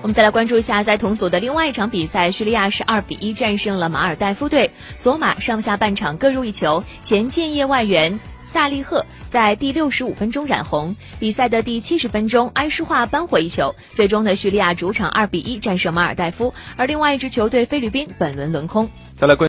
我们再来关注一下，在同组的另外一场比赛，叙利亚是二比一战胜了马尔代夫队，索马上下半场各入一球，前建业外援。萨利赫在第六十五分钟染红，比赛的第七十分钟，埃施化扳回一球。最终呢，叙利亚主场二比一战胜马尔代夫，而另外一支球队菲律宾本轮轮空。再来关。